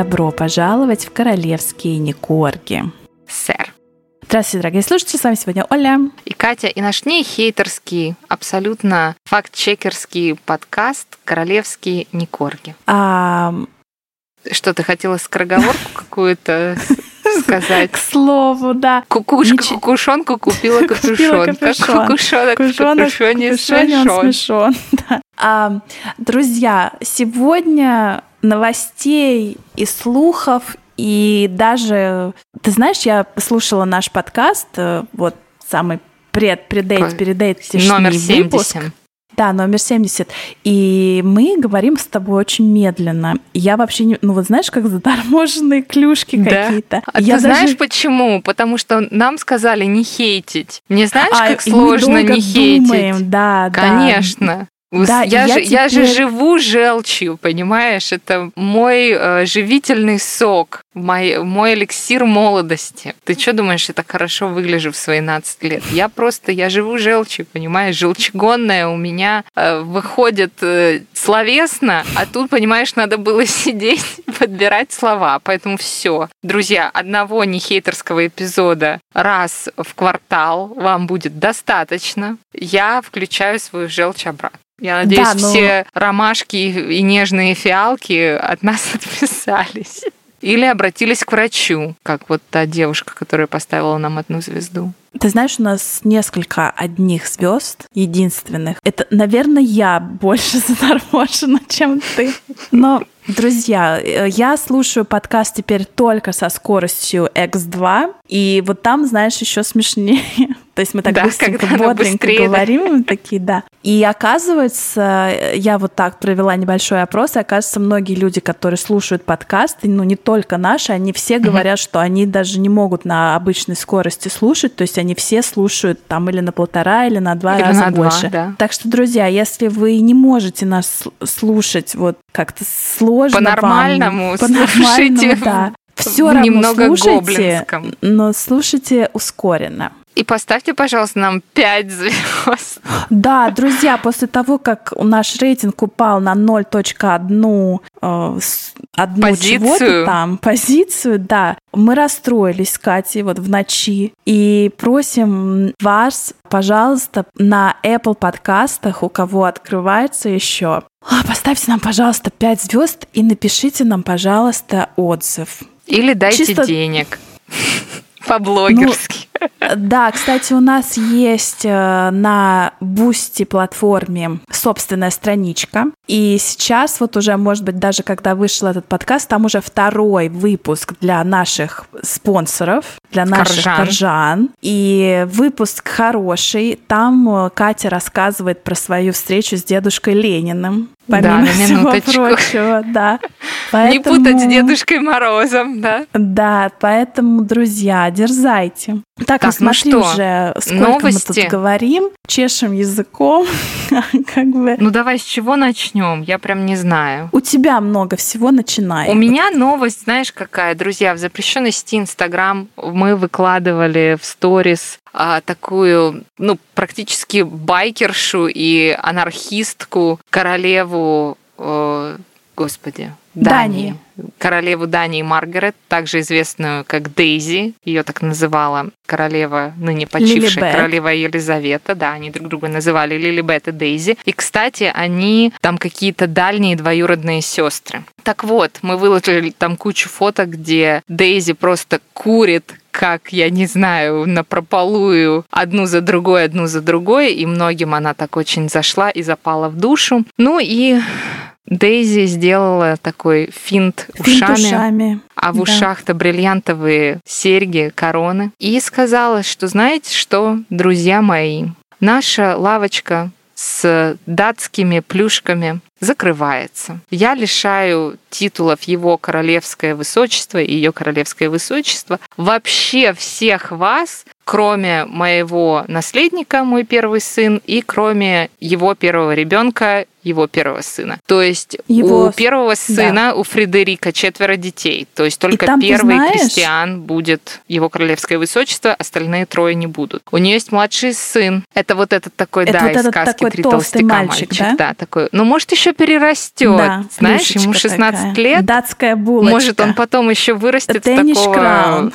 Добро пожаловать в королевские Никорги. Сэр. Здравствуйте, дорогие слушатели, с вами сегодня Оля. И Катя, и наш не хейтерский, абсолютно факт-чекерский подкаст «Королевские Никорги». А, Что, ты хотела скороговорку какую-то сказать? к слову, да. Кукушка кукушонку купила Купила капюшон. Как капюшон. кукушонок в Кукушонок, капюшоне смешон. смешон, да. Друзья, сегодня новостей и слухов, и даже... Ты знаешь, я слушала наш подкаст, э, вот самый пред, предейт, передейт Номер выпуск. 70. Да, номер 70. И мы говорим с тобой очень медленно. Я вообще не... Ну вот знаешь, как заторможенные клюшки Да. какие-то. А я ты даже- знаешь почему? Потому что нам сказали не хейтить. Не знаешь, А, как сложно не хейтить? думаем, да, да. Конечно. Да, я, я же, я же теперь- живу желчью, понимаешь? Это мой э, живительный сок, мой, мой эликсир молодости. Ты что думаешь, я так хорошо выгляжу в свои 12 лет? Я просто, я живу желчью, понимаешь? Желчегонная у меня э, выходит э, словесно, а тут, понимаешь, надо было сидеть подбирать слова. Поэтому все. Друзья, одного нехейтерского эпизода раз в квартал вам будет достаточно. Я включаю свою желчь обратно. Я надеюсь, Да, но- все ромашки и нежные фиалки от нас отписались. Или обратились к врачу, как вот та девушка, которая поставила нам одну звезду. Ты знаешь, у нас несколько одних звезд, единственных. Это, наверное, я больше заторможена, чем ты. Но, друзья, э, я слушаю подкаст теперь только со скоростью X2, и вот там, знаешь, еще смешнее. То есть мы так Да, быстренько, когда бодренько быстрее, да. говорим, мы такие, да. И оказывается, я вот так провела небольшой опрос, и оказывается, многие люди, которые слушают подкасты, ну не только наши, они все говорят, что они даже не могут на обычной скорости слушать, то есть они все слушают там или на полтора, или на два Или раза на два, больше. да. Так что, друзья, если вы не можете нас сл- слушать вот как-то сложно вам, По-нормальному по-нормальному, слушайте да. Все равно немного слушайте, гоблинском. но слушайте ускоренно. И поставьте, пожалуйста, нам 5 звезд. Да, друзья, после того, как наш рейтинг упал на 0.1 э, одну Позицию. чего-то там, позицию, да, мы расстроились с Катей вот в ночи и просим вас, пожалуйста, на Apple подкастах, у кого открывается еще, а, поставьте нам, пожалуйста, 5 звезд и напишите нам, пожалуйста, отзыв. Или дайте Чисто- денег. По-блогерски. Да, кстати, у нас есть э, на Бусти платформе собственная страничка. И сейчас, вот уже, может быть, даже когда вышел этот подкаст, там уже второй выпуск для наших спонсоров, для наших Коржан. коржан. И выпуск хороший. Там э, Катя рассказывает про свою встречу с дедушкой Лениным. Да, Помимо на всего прочего, да. Не путать с Поэтому- Дедушкой Морозом, да? да, поэтому, друзья, дерзайте. Так, Так, ну ну смотри что, уже, сколько мы новости? тут говорим, чешем языком, как бы. Ну давай с чего начнем? Я прям не знаю. У тебя много всего начинай. У меня новость, знаешь, какая, друзья, в запрещенной сети Инстаграм мы выкладывали в сторис а, такую, ну, практически байкершу и анархистку, королеву, э, господи, Дании. Королеву Дании Маргарет, также известную как Дейзи, ее так называла королева, ныне почившая Лилибет. королева Елизавета, да, они друг друга называли Лилибет и Дейзи. И, кстати, они там какие-то дальние двоюродные сестры. Так вот, мы выложили там кучу фоток, где Дейзи просто курит как, я не знаю, на прополую одну за другой, одну за другой, и многим она так очень зашла и запала в душу. Ну и Дейзи сделала такой финт Финт ушами, ушами. а в да. ушах-то бриллиантовые серьги, короны. И сказала, что знаете что, друзья мои, наша лавочка с датскими плюшками закрывается. Я лишаю титулов его королевское высочество и ее королевское высочество вообще всех вас, кроме моего наследника, мой первый сын, и кроме его первого ребенка, его первого сына. То есть его... у первого сына, да. у Фредерика четверо детей. То есть только там, первый знаешь... Кристиан будет его королевское высочество, остальные трое не будут. У нее есть младший сын. Это вот этот такой, это да, вот из этот сказки такой «Три толстяка мальчик», мальчик». Да? да, такой. Ну, может, еще перерастет. Да, Знаешь, ему 16 такая. лет. Датская булочка. Может, он потом еще вырастет в такого Краун.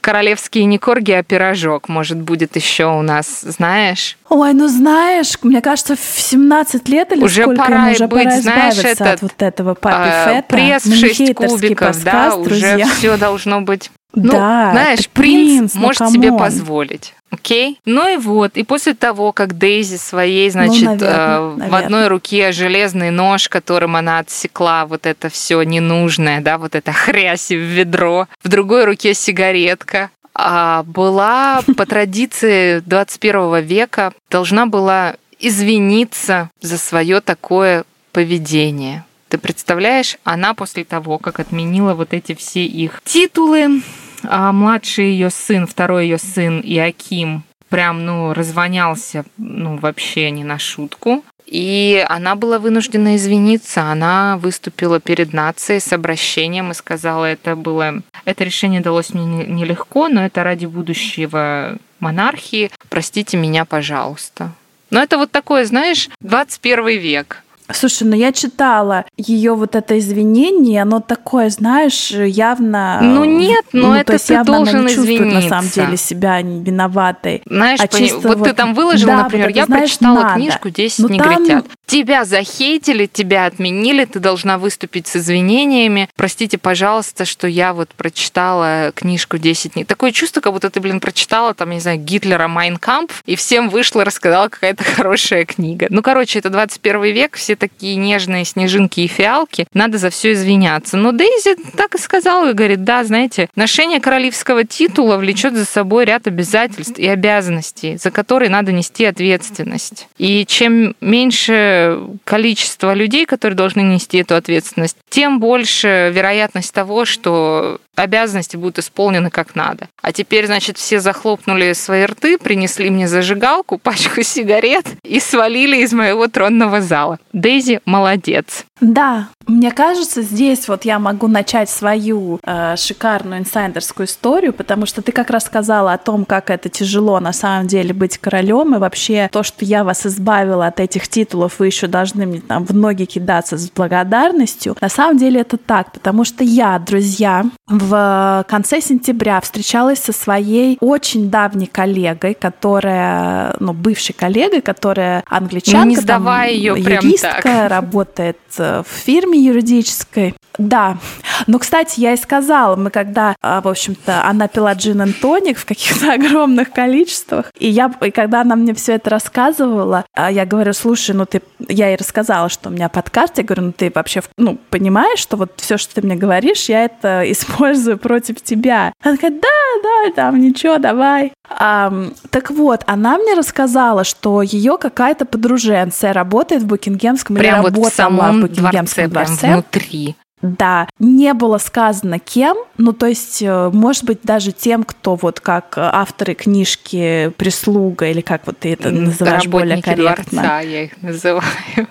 Королевский не корги, а пирожок. Может, будет еще у нас, знаешь? Ой, ну знаешь, мне кажется, в 17 лет или уже сколько пора уже быть, пора знаешь, этот, от вот этого puppy э, fat а. Пресс в 6 кубиков, да, уже друзья. все должно быть. Ну, да, знаешь, принц, принц, ну, может себе come on. позволить. Окей? Ну и вот, и после того, как Дейзи своей, значит, Ну, наверное, э, в наверное. одной руке железный нож, которым она отсекла вот это все ненужное, да, вот это хрясь в ведро, в другой руке сигаретка, а была по традиции 21 века должна была извиниться за свое такое поведение. Ты представляешь, она после того, как отменила вот эти все их титулы, а младший ее сын, второй ее сын Иаким, прям, ну, развонялся, ну, вообще не на шутку. И она была вынуждена извиниться. Она выступила перед нацией с обращением и сказала, это было... Это решение далось мне не- нелегко, но это ради будущего монархии. Простите меня, пожалуйста. Но это вот такое, знаешь, 21 век. Слушай, ну я читала ее вот это извинение, оно такое, знаешь, явно... Ну нет, но ну, это то есть ты явно она должен не чувствует на самом извиниться. деле себя не виноватой. Знаешь, А пони- чисто вот, ты вот- там выложил, да, например, вот это, я знаешь, прочитала надо. книжку «10 Ну, там- негритят». Тебя захейтили, тебя отменили, ты должна выступить с извинениями. Простите, пожалуйста, что я вот прочитала книжку «10 дней». Такое чувство, как будто ты, блин, прочитала там, не знаю, Гитлера «Майн Кампф», и всем вышла рассказала какая-то хорошая книга. Ну, короче, это 21 век, все такие нежные снежинки и фиалки, надо за все извиняться. Но Дейзи так и сказала, и говорит, да, знаете, ношение королевского титула влечет за собой ряд обязательств и обязанностей, за которые надо нести ответственность. И чем меньше количество людей, которые должны нести эту ответственность, тем больше вероятность того, что обязанности будут исполнены как надо. А теперь, значит, все захлопнули свои рты, принесли мне зажигалку, пачку сигарет и свалили из моего тронного зала. Дейзи молодец. Да, мне кажется, здесь вот я могу начать свою э, шикарную инсайдерскую историю, потому что ты как раз сказала о том, как это тяжело на самом деле быть королем, и вообще то, что я вас избавила от этих титулов, вы еще должны мне там в ноги кидаться с благодарностью. На самом деле это так, потому что я, друзья, в конце сентября встречалась со своей очень давней коллегой, которая, ну, бывшей коллегой, которая англичанка, Не там, сдавай её прям юристка, так. работает э, в фирме юридической. Да. Но, кстати, я и сказала, мы когда, а, в общем-то, она пила джин и тоник в каких-то огромных количествах, и я, и когда она мне все это рассказывала, а, я говорю, слушай, ну ты, я ей рассказала, что у меня подкаст, я говорю, ну ты вообще, ну, понимаешь, что вот все, что ты мне говоришь, я это использую против тебя. Она такая, да, да, там, ничего, давай. Ам, так вот, она мне рассказала, что ее какая-то подруженция работает в Букингемском Прям или вот в работала самом в Букингемском дворце, дворце. прям внутри. Да, не было сказано кем, ну то есть, э, может быть, даже тем, кто вот как авторы книжки «Прислуга» или как вот ты это называешь более Работники корректно. дворца, я их называю.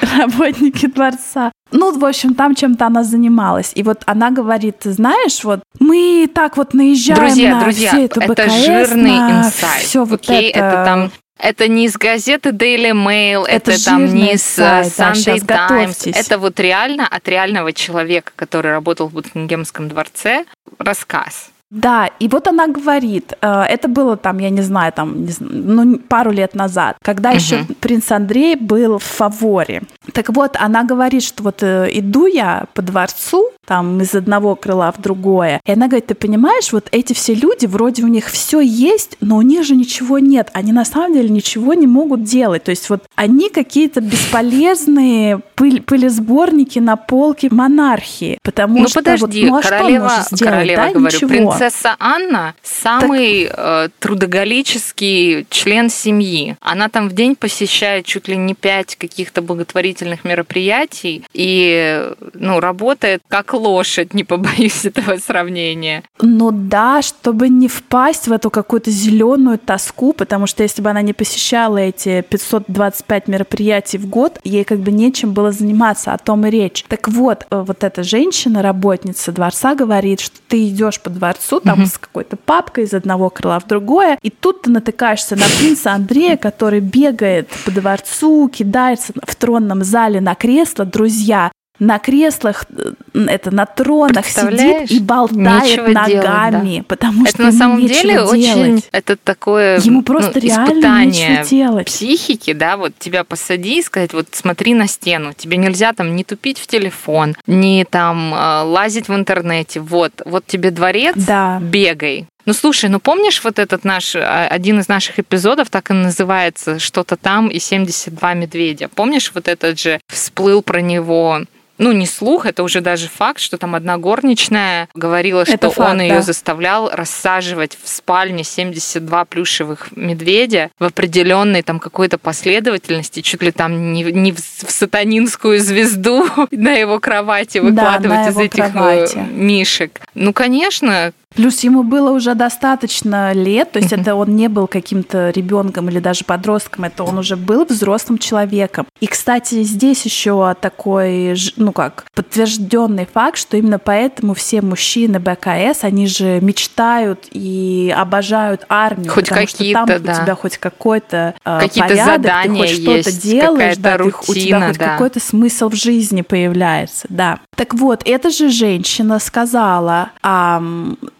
Работники дворца. Ну, в общем, там чем-то она занималась. И вот она говорит, знаешь, вот мы так вот наезжаем Друзья, на друзья, все это это БКС, жирный на инсайт. Все вот окей? это. это там это не из газеты Daily Mail, это, Это там не э, сайт, да, Sunday щас Times. Это вот реально от реального человека, который работал в Букингемском дворце, рассказ. Да, и вот она говорит, э, это было там, я не знаю, там, не зн- ну, пару лет назад, когда Мгм. еще принц Андрей был в фаворе. Так вот, она говорит, что вот э, иду я по дворцу, там из одного крыла в другое, и она говорит, ты понимаешь, вот эти все люди, вроде у них все есть, но у них же ничего нет, они на самом деле ничего не могут делать, то есть вот они какие-то бесполезные пыль, пылесборники на полке монархии, потому ну что подожди, вот, ну а что он королева, может сделать, королева, да, говорю, ничего. Принцесса Анна самый э, трудоголический член семьи. Она там в день посещает чуть ли не пять каких-то благотворительных мероприятий и ну работает как лошадь, не побоюсь этого сравнения. Ну да, чтобы не впасть в эту какую-то зеленую тоску, потому что если бы она не посещала эти 525 мероприятий в год, ей как бы нечем было заниматься, о том и речь. Так вот, э, вот эта женщина, работница дворца, говорит, что ты идешь по дворцу, там угу. с какой-то папкой из одного крыла в другое, и тут ты натыкаешься на принца Андрея, который бегает по дворцу, кидается в тронном зале на кресло, друзья, на креслах, э, это на тронах сидит и болтает нечего ногами, делать, да. потому это что на самом деле делать. очень это такое ему просто ну, реально испытание делать. психики, да, вот тебя посади и сказать, вот смотри на стену, тебе нельзя там не тупить в телефон, не там э, лазить в интернете, вот, вот тебе дворец, да. бегай, ну слушай, ну помнишь вот этот наш, а, один из наших эпизодов так и называется «Что-то там» и «72 медведя». Помнишь вот этот же всплыл про него ну, не слух, это уже даже факт, что там одна горничная говорила, что факт, он ее заставлял рассаживать в спальне 72 плюшевых медведя в определенной там какой-то последовательности, чуть ли там не, не в, в сатанинскую звезду на его кровати выкладывать да, из этих э, кровати. мишек. Ну, конечно, Плюс ему было уже достаточно лет, то есть это он не был каким-то ребенком или даже подростком, это он уже был взрослым человеком. И, кстати, здесь еще такой, ну как, подтвержденный факт, что именно поэтому все мужчины БКС, они же мечтают и обожают армию, хоть потому что там да. у тебя хоть какой-то э, какие-то порядок, задания ты хоть что-то делаешь, да, рутина, ты, у тебя хоть да. какой-то смысл в жизни появляется, да. Так вот, эта же женщина сказала, а,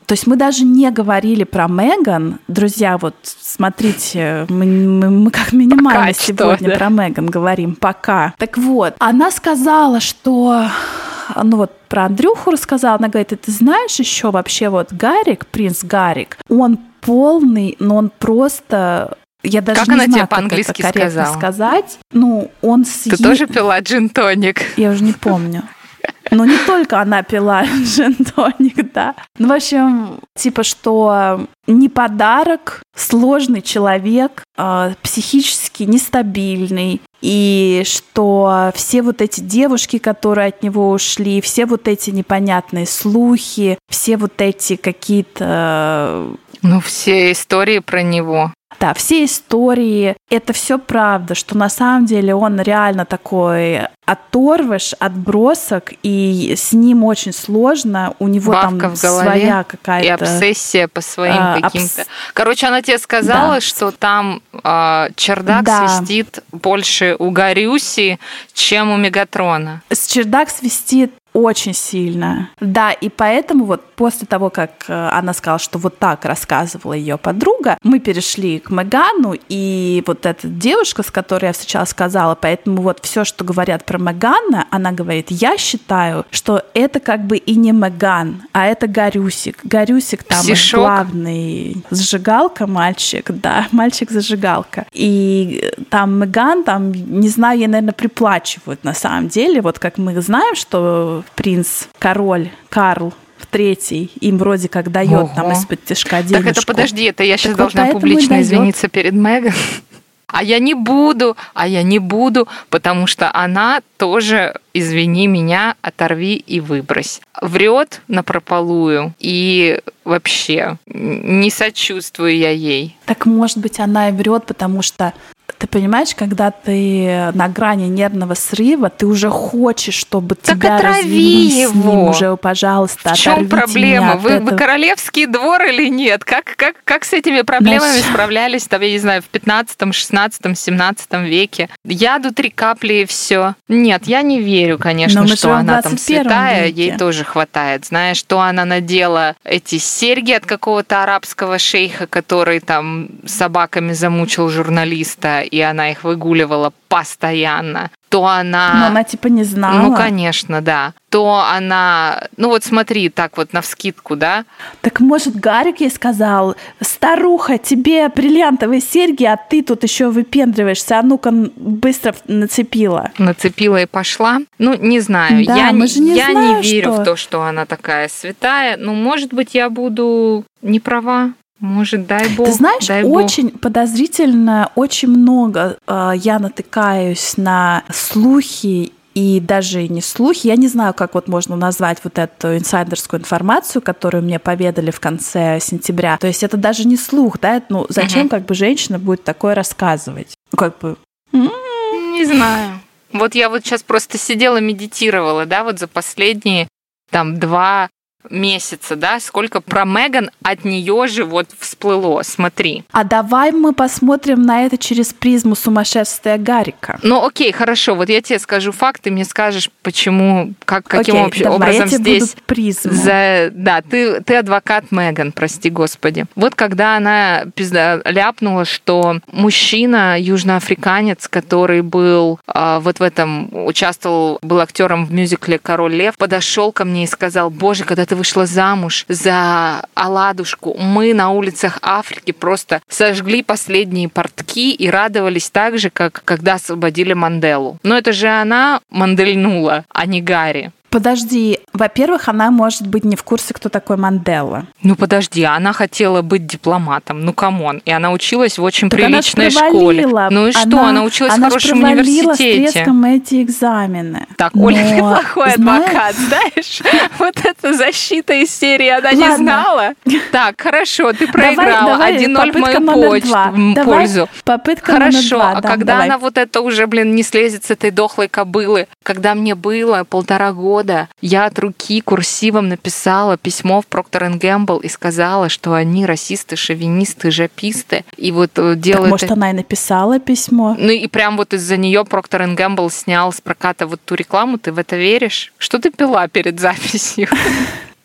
то есть мы даже не говорили про Меган. Друзья, вот смотрите, мы, мы, мы как минимально пока сегодня что, да? про Меган говорим, пока. Так вот, она сказала, что ну вот про Андрюху рассказала, она говорит, ты знаешь еще вообще вот Гарик, принц Гарик, он полный, но он просто я даже как не она знаю, тебе по-английски сказала? сказать. Ну, он съел... Ты тоже пила джин-тоник? Я уже не помню. Но не только она пила джин-тоник, да. Ну, в общем, типа, что не подарок, сложный человек, э, психически нестабильный, и что все вот эти девушки, которые от него ушли, все вот эти непонятные слухи, все вот эти какие-то... Ну, все истории про него. Да, все истории, это все правда, что на самом деле он реально такой оторвыш, отбросок, и с ним очень сложно. У него Бабка там в голове своя какая-то... И обсессия по своим а, каким-то... Абс... Короче, она тебе сказала, да. что там э, чердак да. свистит больше у Гарюси, чем у Мегатрона. С чердак свистит очень сильно. Да, и поэтому вот после того, как э, она сказала, что вот так рассказывала ее подруга, мы перешли к Мегану, и вот эта девушка, с которой я сначала сказала, поэтому вот все, что говорят про Мегана, она говорит, я считаю, что это как бы и не Меган, а это Гарюсик. Гарюсик там Псишок. главный зажигалка мальчик, да, мальчик-зажигалка. И там Меган, там, не знаю, ей, наверное, приплачивают на самом деле, вот как мы знаем, что принц, король Карл третий им вроде как дает нам из-под тяжка денежку. Так это подожди, это я сейчас так должна вот публично извиниться перед Меган. А я не буду, а я не буду, потому что она тоже, извини меня, оторви и выбрось. Врет на прополую и вообще не сочувствую я ей. Так может быть она и врет, потому что ты понимаешь, когда ты на грани нервного срыва, ты уже хочешь, чтобы так тебя развели его. с ним уже, пожалуйста, В чем проблема? Вы, вы королевский двор или нет? Как, как, как с этими проблемами Знаешь... справлялись, там, я не знаю, в 15, 16, 17 веке? Яду три капли и все. Нет, я не верю, конечно, что она там святая, веке. ей тоже хватает. Знаешь, что она надела эти серьги от какого-то арабского шейха, который там собаками замучил журналиста, и она их выгуливала постоянно, то она... Но она типа не знала. Ну, конечно, да. То она... Ну вот смотри, так вот навскидку, да? Так может Гарик ей сказал, старуха, тебе бриллиантовые серьги, а ты тут еще выпендриваешься, а ну-ка быстро нацепила. Нацепила и пошла? Ну, не знаю. Да, я мы же не я знаем, не верю что... в то, что она такая святая. Ну, может быть, я буду не права. Может, дай бог. Ты знаешь, дай очень бог. подозрительно, очень много э, я натыкаюсь на слухи и даже не слухи. Я не знаю, как вот можно назвать вот эту инсайдерскую информацию, которую мне поведали в конце сентября. То есть это даже не слух, да? Ну, зачем угу. как бы женщина будет такое рассказывать? Ну, как бы... Не знаю. Вот я вот сейчас просто сидела, медитировала, да, вот за последние там два месяца, да, сколько про Меган от нее же вот всплыло, смотри. А давай мы посмотрим на это через призму сумасшествия Гарика. Ну окей, хорошо, вот я тебе скажу факт, ты мне скажешь, почему, как, каким окей, общ... давай, образом я здесь... Буду призму. За... Да, ты, ты адвокат Меган, прости господи. Вот когда она пизда... ляпнула, что мужчина, южноафриканец, который был э, вот в этом, участвовал, был актером в мюзикле «Король лев», подошел ко мне и сказал, боже, когда ты ты вышла замуж за оладушку, мы на улицах Африки просто сожгли последние портки и радовались так же, как когда освободили Манделу. Но это же она мандельнула, а не Гарри. Подожди, во-первых, она может быть не в курсе, кто такой Мандела. Ну подожди, она хотела быть дипломатом, ну come on, и она училась в очень так приличной школе. Ну и что, она, она училась она в хорошем университете. Она эти экзамены. Так, Но, Оля, ты плохой знаешь... адвокат, знаешь? Вот эта защита из серии она не знала. Так, хорошо, ты проиграла. 1-0 в мою пользу. Попытка Хорошо, а когда она вот это уже, блин, не слезет с этой дохлой кобылы, когда мне было полтора года, года я от руки курсивом написала письмо в Procter Gamble и сказала, что они расисты, шовинисты, жаписты. И вот э, делают... Так, может, она и написала письмо? Ну и прям вот из-за нее Procter Gamble снял с проката вот ту рекламу. Ты в это веришь? Что ты пила перед записью?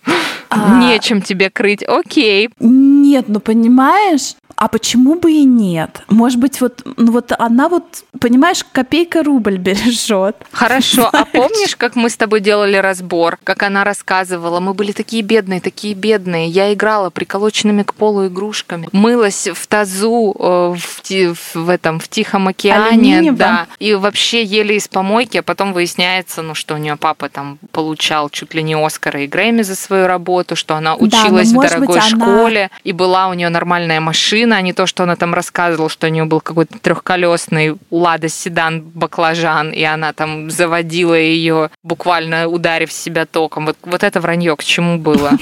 А... Нечем тебе крыть. Окей. Нет, ну понимаешь, а почему бы и нет? Может быть, вот, ну вот она вот, понимаешь, копейка рубль бережет. Хорошо, а помнишь, как мы с тобой делали разбор, как она рассказывала, мы были такие бедные, такие бедные. Я играла приколоченными к полу игрушками, мылась в тазу э, в, в этом в Тихом океане, да, и вообще ели из помойки, а потом выясняется, ну что у нее папа там получал чуть ли не Оскара и Грэмми за свою работу, что она училась да, в дорогой быть, школе она... и была у нее нормальная машина машина, а не то, что она там рассказывала, что у нее был какой-то трехколесный Лада седан баклажан, и она там заводила ее, буквально ударив себя током. Вот, вот это вранье к чему было?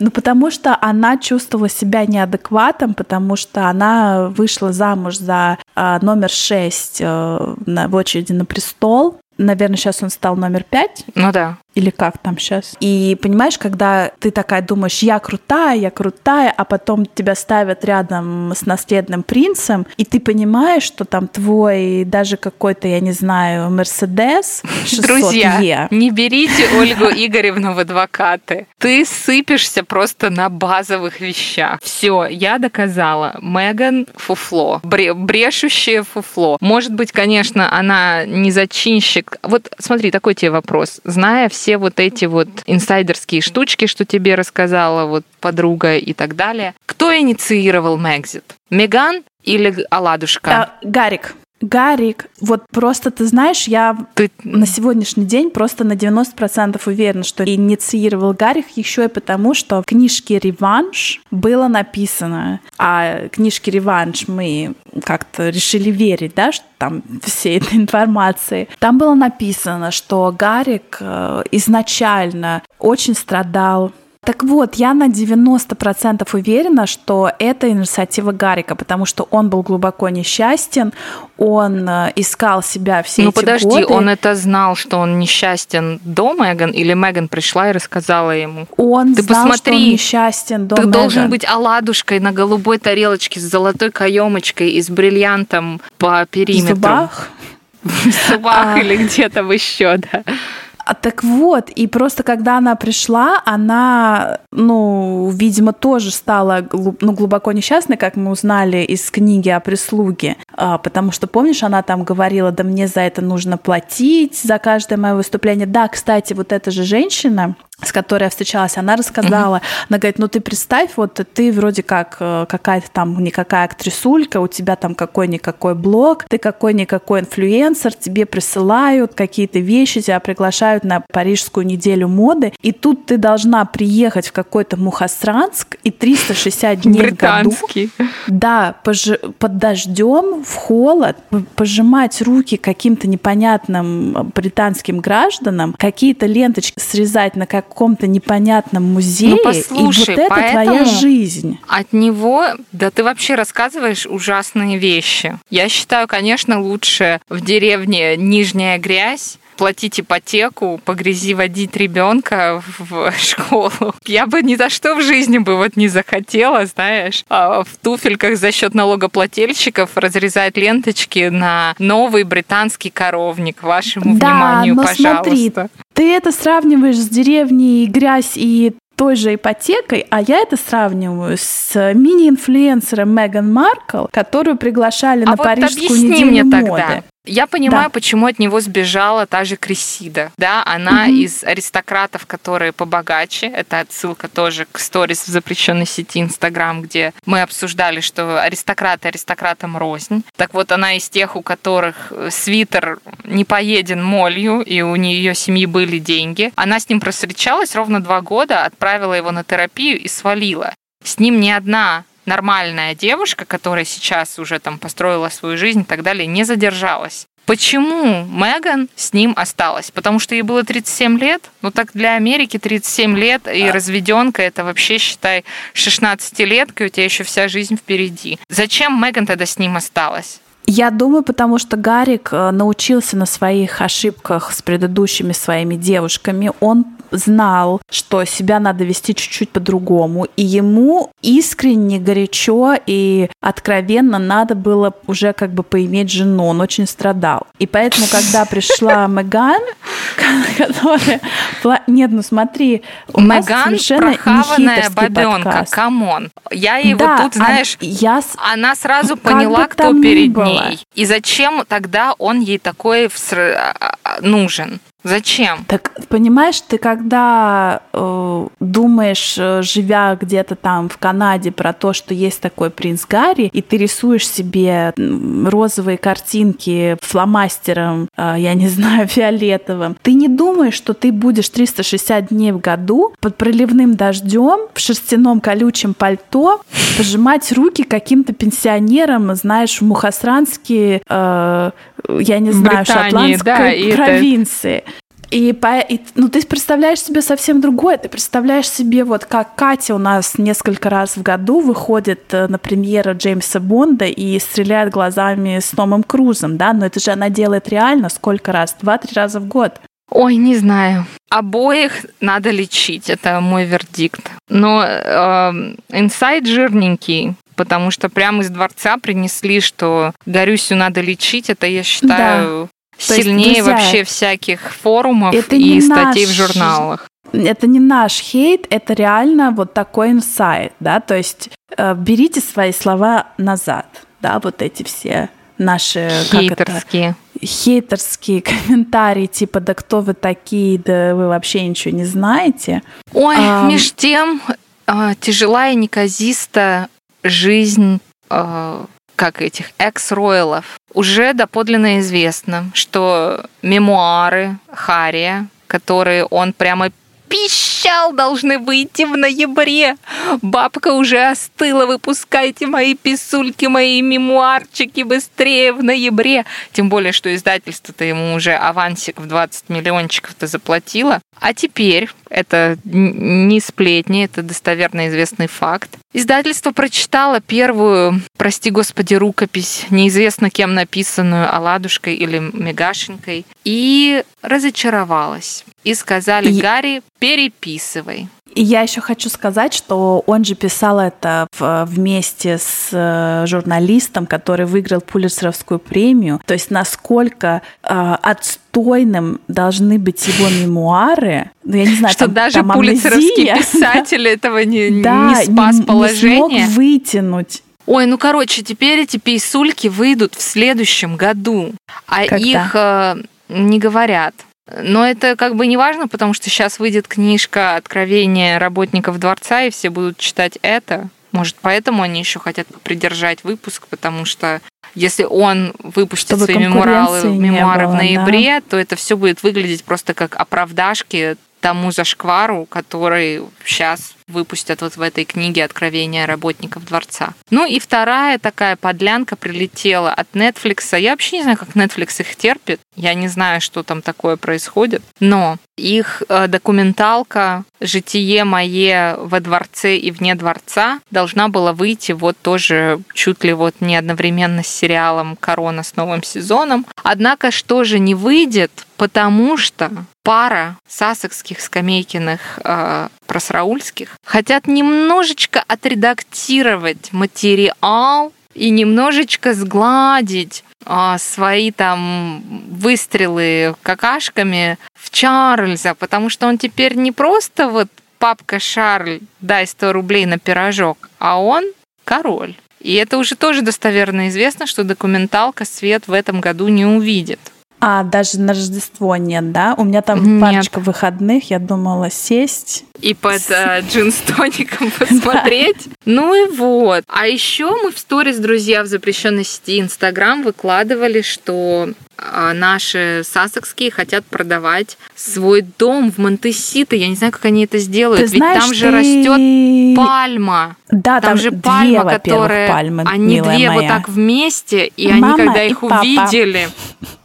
Ну, потому что она чувствовала себя неадекватом, потому что она вышла замуж за э, номер шесть э, на, в очереди на престол. Наверное, сейчас он стал номер пять. Ну да или как там сейчас. И понимаешь, когда ты такая думаешь, я крутая, я крутая, а потом тебя ставят рядом с наследным принцем, и ты понимаешь, что там твой даже какой-то, я не знаю, Мерседес 600 Друзья, е. не берите Ольгу Игоревну в адвокаты. Ты сыпешься просто на базовых вещах. Все, я доказала. Меган фуфло. Бре брешущее фуфло. Может быть, конечно, она не зачинщик. Вот смотри, такой тебе вопрос. Зная все все вот эти вот инсайдерские штучки, что тебе рассказала вот подруга и так далее. Кто инициировал Мэгзит? Меган или Аладушка? А, Гарик. Гарик, вот просто ты знаешь, я ты... на сегодняшний день просто на 90% уверена, что инициировал Гарик еще и потому, что в книжке «Реванш» было написано, а книжке «Реванш» мы как-то решили верить, да, что там всей этой информации. Там было написано, что Гарик э, изначально очень страдал так вот, я на 90% уверена, что это инициатива Гарика, потому что он был глубоко несчастен, он э, искал себя все ну, эти подожди, годы. он это знал, что он несчастен до Меган, или Меган пришла и рассказала ему? Он Ты знал, посмотри, что он несчастен до Ты Меган. должен быть оладушкой на голубой тарелочке с золотой каемочкой и с бриллиантом по периметру. В зубах? В зубах а. или где-то еще, да. А так вот, и просто когда она пришла, она, ну, видимо, тоже стала ну, глубоко несчастной, как мы узнали из книги о прислуге. А, потому что, помнишь, она там говорила, да мне за это нужно платить, за каждое мое выступление. Да, кстати, вот эта же женщина, с которой я встречалась, она рассказала, mm-hmm. она говорит, ну ты представь, вот ты вроде как э, какая-то там никакая актрисулька, у тебя там какой-никакой блог, ты какой-никакой инфлюенсер, тебе присылают какие-то вещи, тебя приглашают на парижскую неделю моды, и тут ты должна приехать в какой-то Мухасранск и 360 дней в году, да, пож- под дождем, в холод, пожимать руки каким-то непонятным британским гражданам, какие-то ленточки срезать на как каком-то непонятном музее, ну, послушай, и вот это твоя жизнь. От него, да ты вообще рассказываешь ужасные вещи. Я считаю, конечно, лучше в деревне Нижняя Грязь, платить ипотеку, по грязи водить ребенка в школу. Я бы ни за что в жизни бы вот не захотела, знаешь, а в туфельках за счет налогоплательщиков разрезать ленточки на новый британский коровник. Вашему да, вниманию, но пожалуйста. Смотри, ты это сравниваешь с деревней грязь и той же ипотекой, а я это сравниваю с мини-инфлюенсером Меган Маркл, которую приглашали а на вот Парижскую неделю мне моды. Тогда. Я понимаю, да. почему от него сбежала та же Крисида. Да, она угу. из аристократов, которые побогаче. Это отсылка тоже к сторис в запрещенной сети Инстаграм, где мы обсуждали, что аристократы аристократам рознь. Так вот, она из тех, у которых свитер не поеден молью, и у нее семьи были деньги. Она с ним просречалась ровно два года, отправила его на терапию и свалила. С ним ни одна нормальная девушка, которая сейчас уже там построила свою жизнь и так далее, не задержалась. Почему Меган с ним осталась? Потому что ей было 37 лет? Ну так для Америки 37 лет и а. разведенка это вообще, считай, 16-летка, у тебя еще вся жизнь впереди. Зачем Меган тогда с ним осталась? Я думаю, потому что Гарик э, научился на своих ошибках с предыдущими своими девушками. Он знал, что себя надо вести чуть-чуть по-другому, и ему искренне, горячо и откровенно надо было уже как бы поиметь жену. Он очень страдал. И поэтому, когда пришла Меган, которая... Нет, ну смотри, у совершенно прохаванная бабенка, come on. Я его тут, а знаешь, я... она сразу поняла, кто перед ней. И зачем тогда он ей такой а, а, нужен? Зачем? Так, понимаешь, ты когда э, думаешь, э, живя где-то там в Канаде, про то, что есть такой принц Гарри, и ты рисуешь себе розовые картинки фломастером, э, я не знаю, фиолетовым, ты не думаешь, что ты будешь 360 дней в году под проливным дождем в шерстяном колючем пальто пожимать руки каким-то пенсионерам, знаешь, в Мухасранске, э, я не знаю, Британии, шотландской да, провинции. Это... И, по, и ну, ты представляешь себе совсем другое. Ты представляешь себе, вот как Катя у нас несколько раз в году выходит э, на премьеру Джеймса Бонда и стреляет глазами с Томом Крузом, да? Но это же она делает реально сколько раз? Два-три раза в год. Ой, не знаю. Обоих надо лечить, это мой вердикт. Но э, инсайд жирненький, потому что прямо из дворца принесли, что Горюсю надо лечить. Это, я считаю, Сильнее есть, друзья, вообще всяких форумов это и статей наш, в журналах. Это не наш хейт, это реально вот такой инсайт, да, то есть э, берите свои слова назад, да, вот эти все наши хейтерские. Это, хейтерские комментарии, типа, да кто вы такие, да вы вообще ничего не знаете. Ой, а, меж тем, э, тяжела и неказиста жизнь э, как этих экс-роялов, уже доподлинно известно, что мемуары Хария, которые он прямо пищал, должны выйти в ноябре. Бабка уже остыла, выпускайте мои писульки, мои мемуарчики быстрее в ноябре. Тем более, что издательство-то ему уже авансик в 20 миллиончиков-то заплатило. А теперь, это не сплетни, это достоверно известный факт, издательство прочитало первую, прости господи, рукопись, неизвестно кем написанную, Аладушкой или Мегашенькой, и разочаровалась. И сказали и... Гарри, переписывай. И я еще хочу сказать, что он же писал это в, вместе с э, журналистом, который выиграл Пулитцеровскую премию. То есть насколько э, отстойным должны быть его мемуары. Ну, я не знаю, что там, даже там пулицеровский писатель этого не, да, не спас не, положение. Не смог вытянуть. Ой, ну короче, теперь эти писульки выйдут в следующем году, а Когда? их э, не говорят. Но это как бы не важно, потому что сейчас выйдет книжка «Откровение работников дворца», и все будут читать это. Может, поэтому они еще хотят придержать выпуск, потому что если он выпустит Чтобы свои мемуары, мемуары было, в ноябре, да? то это все будет выглядеть просто как оправдашки тому зашквару, который сейчас выпустят вот в этой книге «Откровения работников дворца». Ну и вторая такая подлянка прилетела от Netflix. Я вообще не знаю, как Netflix их терпит. Я не знаю, что там такое происходит. Но их э, документалка «Житие мое во дворце и вне дворца» должна была выйти вот тоже чуть ли вот не одновременно с сериалом «Корона» с новым сезоном. Однако что же не выйдет, потому что пара сасекских скамейкиных э, просраульских хотят немножечко отредактировать материал и немножечко сгладить а, свои там выстрелы какашками в Чарльза, потому что он теперь не просто вот папка Шарль, дай 100 рублей на пирожок, а он король. И это уже тоже достоверно известно, что документалка свет в этом году не увидит. А, даже на Рождество нет, да? У меня там нет. парочка выходных, я думала сесть. И под э, джин с тоником посмотреть. Ну и вот. А еще мы в сторис, друзья, в запрещенной сети Инстаграм выкладывали, что а, наши сасекские хотят продавать свой дом в Монтесито. Я не знаю, как они это сделают. Ты Ведь знаешь, там же ты... растет пальма. Да, там, там же пальма, две, которая... Пальмы, они две моя. вот так вместе, и Мама они, когда их папа. увидели,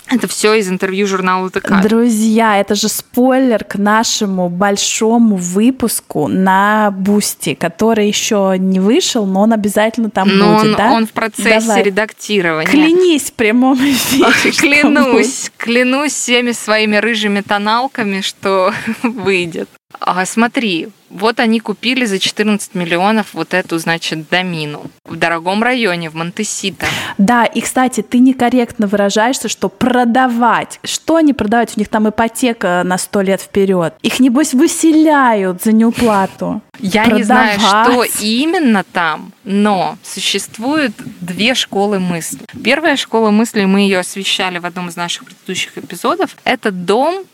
это все из интервью журнала The Cut. Друзья, это же спойлер к нашему большому выпуску на Бусти, который еще не вышел, но он обязательно там но будет, он, да? Он в процессе Давай. редактирования. Клянись в прямом эфире. Клянусь, клянусь всеми своими рыжими тоналками, что выйдет. А, смотри, вот они купили за 14 миллионов вот эту, значит, домину в дорогом районе, в Монтесито. Да, и, кстати, ты некорректно выражаешься, что продавать. Что они продавать? У них там ипотека на 100 лет вперед. Их, небось, выселяют за неуплату. Я продавать. не знаю, что именно там, но существует две школы мысли. Первая школа мысли, мы ее освещали в одном из наших предыдущих эпизодов, это дом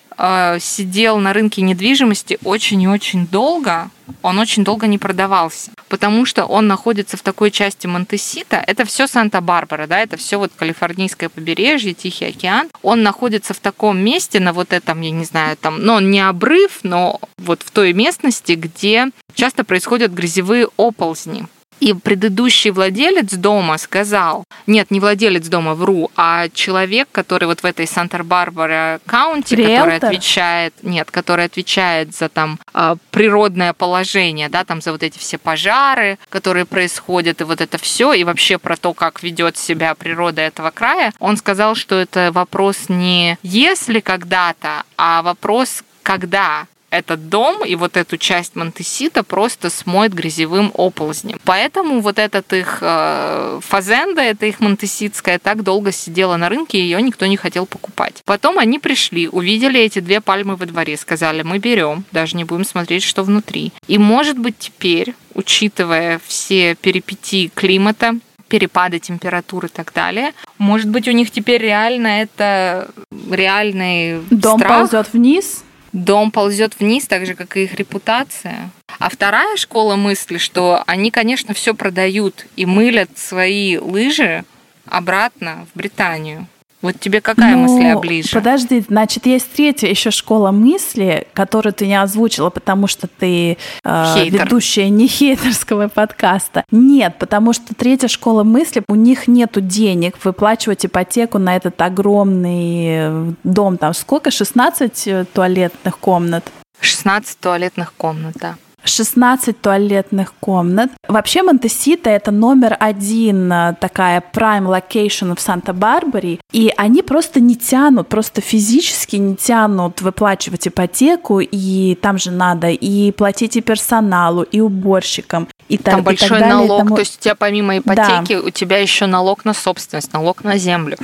сидел на рынке недвижимости очень и очень долго, он очень долго не продавался, потому что он находится в такой части Монтесита, это все Санта-Барбара, да, это все вот калифорнийское побережье, Тихий океан, он находится в таком месте, на вот этом, я не знаю, там, но он не обрыв, но вот в той местности, где часто происходят грязевые оползни. И предыдущий владелец дома сказал, нет, не владелец дома, вру, а человек, который вот в этой Санта-Барбара каунти, который отвечает, нет, который отвечает за там а, природное положение, да, там за вот эти все пожары, которые происходят, и вот это все, и вообще про то, как ведет себя природа этого края, он сказал, что это вопрос не если когда-то, а вопрос когда этот дом и вот эту часть Монтесита просто смоет грязевым оползнем. Поэтому вот этот их э, фазенда, это их монтеситская, так долго сидела на рынке, ее никто не хотел покупать. Потом они пришли, увидели эти две пальмы во дворе, сказали, мы берем, даже не будем смотреть, что внутри. И может быть теперь, учитывая все перипетии климата, перепады температуры и так далее. Может быть, у них теперь реально это реальный Дом страх. ползет вниз? Дом ползет вниз, так же, как и их репутация. А вторая школа мысли, что они, конечно, все продают и мылят свои лыжи обратно в Британию. Вот тебе какая ну, мысль ближе? Подожди, значит, есть третья еще школа мысли, которую ты не озвучила, потому что ты э, ведущая не хейтерского подкаста. Нет, потому что третья школа мысли, у них нету денег выплачивать ипотеку на этот огромный э, дом. Там сколько? 16 э, туалетных комнат? 16 туалетных комнат, да. 16 туалетных комнат. Вообще Монтесита — это номер один э, такая prime location в Санта-Барбаре, и они просто не тянут, просто физически не тянут выплачивать ипотеку, и там же надо и платить и персоналу, и уборщикам. И там так, большой и так далее, налог, тому... то есть у тебя помимо ипотеки, да. у тебя еще налог на собственность, налог на землю.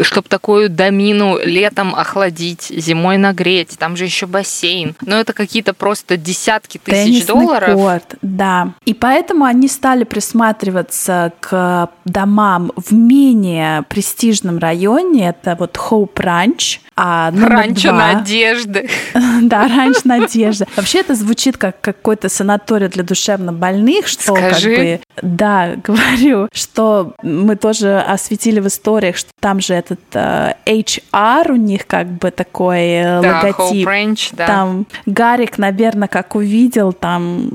Чтобы такую домину летом охладить, зимой нагреть. Там же еще бассейн. Но это какие-то просто десятки тысяч Теннисный долларов. корт, да. И поэтому они стали присматриваться к домам в менее престижном районе. Это вот Хоуп Ранч. А Ранчо два- надежды. Да, раньше надежда. Вообще это звучит как какой-то санаторий для душевно больных, что Скажи. как бы, да, говорю, что мы тоже осветили в историях, что там же этот э, HR у них как бы такой э, Да, Hope логотип. Ranch, да. Там Гарик, наверное, как увидел, там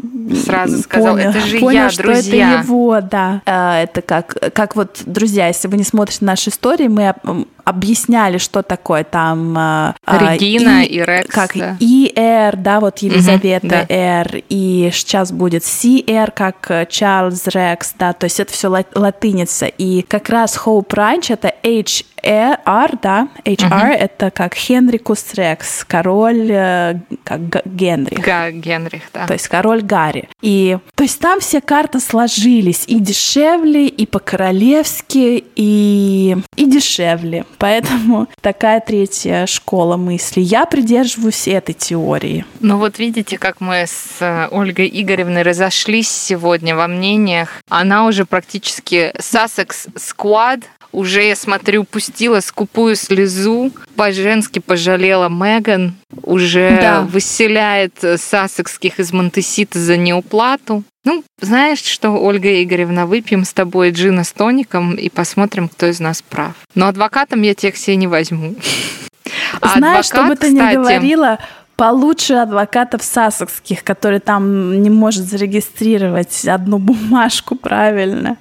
Сразу сказал, понял, «Это же понял, я, что друзья». это его, да. Э, Это как, как вот, друзья, если вы не смотрите наши истории, мы объясняли, что такое там э, э, Регина и Рекс, как да. ИР, да, вот Елизавета да. Р, и сейчас будет CR, как э, Чарльз Рекс, да, то есть это все латыница, и как раз Hope Ranch это HR, да, HR это как Хенрикус Рекс, король, э, как Г- Генрих. Га- Генрих, да. То есть король Гарри. И то есть там все карты сложились и дешевле, и по-королевски, и, и дешевле. Поэтому такая третья школа мысли. Я придерживаюсь этой теории. Ну вот видите, как мы с э, Ольгой Игоревной разошлись сегодня во мнениях. Она уже практически Sussex Squad уже, я смотрю, пустила скупую слезу, по-женски пожалела Меган, уже Да. выселяет э, сассекских из Монтесита за неуплату. Ну, знаешь что, Ольга Игоревна, выпьем с тобой джина с тоником и посмотрим, кто из нас прав. Но адвокатом я тех себе не возьму. А Знаешь, что бы адвокат, ты ни говорила, получше адвокатов сассекских, который там не может зарегистрировать одну бумажку правильно.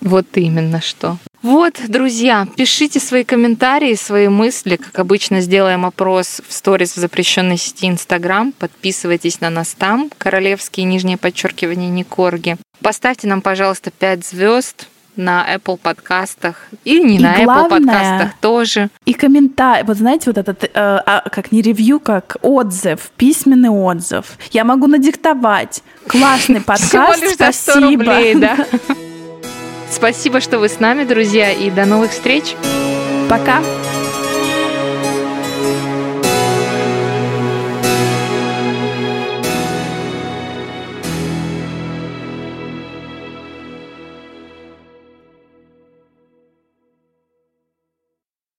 Вот именно что. Вот, друзья, пишите свои комментарии, свои мысли. Как обычно, сделаем опрос в сторис в запрещенной сети Инстаграм. Подписывайтесь на нас там. Королевские нижнее подчеркивание Никорги. Поставьте нам, пожалуйста, 5 звезд на Apple подкастах. И не И на Apple главное- подкастах тоже. И комментарий, вот знаете, вот этот, э, а, как не ревью, как отзыв, письменный отзыв. Я могу надиктовать. Классный подкаст, Всего лишь за 100 спасибо. рублей, да. Спасибо, что вы с нами, друзья, и до новых встреч. Пока.